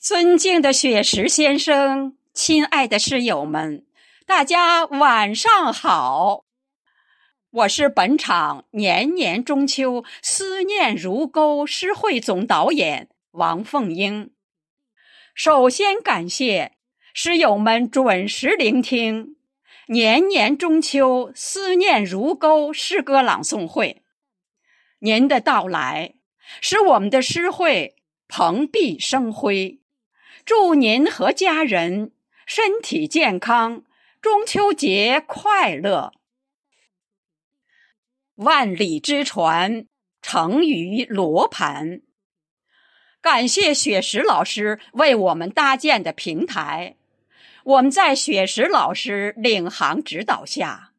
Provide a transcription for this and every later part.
尊敬的雪石先生，亲爱的诗友们，大家晚上好！我是本场年年中秋思念如钩诗会总导演王凤英。首先感谢诗友们准时聆听年年中秋思念如钩诗歌朗诵会。您的到来使我们的诗会蓬荜生辉。祝您和家人身体健康，中秋节快乐！万里之船成于罗盘。感谢雪石老师为我们搭建的平台。我们在雪石老师领航指导下，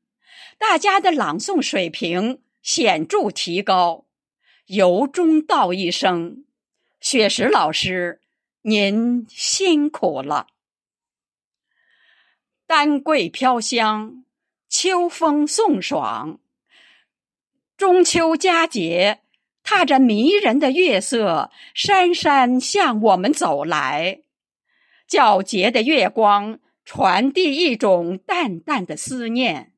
大家的朗诵水平显著提高。由衷道一声，雪石老师。您辛苦了。丹桂飘香，秋风送爽。中秋佳节，踏着迷人的月色，姗姗向我们走来。皎洁的月光传递一种淡淡的思念，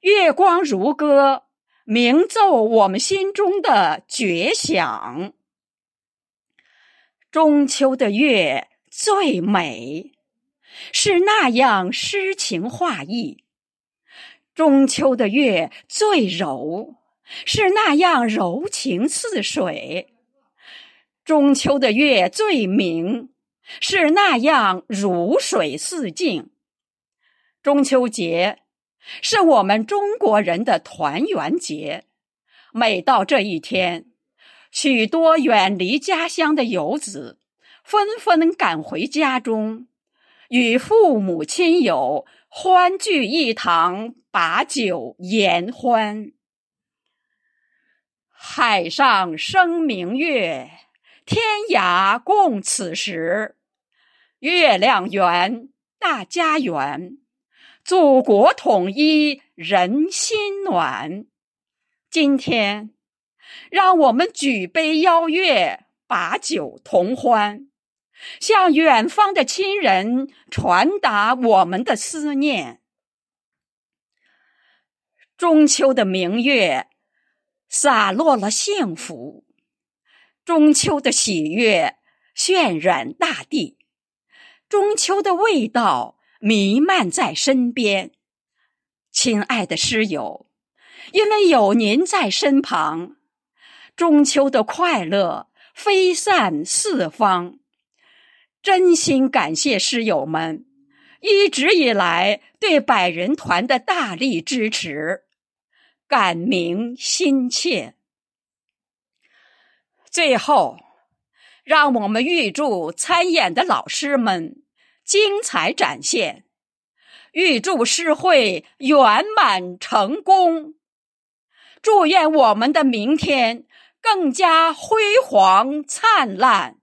月光如歌，鸣奏我们心中的绝响。中秋的月最美，是那样诗情画意；中秋的月最柔，是那样柔情似水；中秋的月最明，是那样如水似镜。中秋节是我们中国人的团圆节，每到这一天。许多远离家乡的游子纷纷赶回家中，与父母亲友欢聚一堂，把酒言欢。海上生明月，天涯共此时。月亮圆，大家圆，祖国统一，人心暖。今天。让我们举杯邀月，把酒同欢，向远方的亲人传达我们的思念。中秋的明月洒落了幸福，中秋的喜悦渲染大地，中秋的味道弥漫在身边。亲爱的诗友，因为有您在身旁。中秋的快乐飞散四方，真心感谢诗友们一直以来对百人团的大力支持，感铭心切。最后，让我们预祝参演的老师们精彩展现，预祝诗会圆满成功，祝愿我们的明天。更加辉煌灿烂，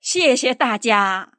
谢谢大家。